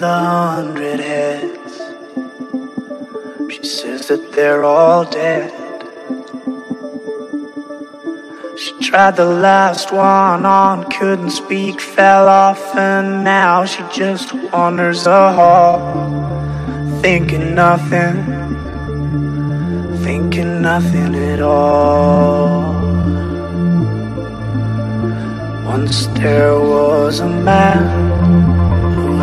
with a hundred heads. She says that they're all dead. She tried the last one on, couldn't speak, fell off, and now she just wanders the hall, thinking nothing, thinking nothing at all. Once there was a man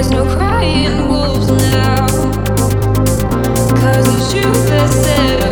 Cause the truth that said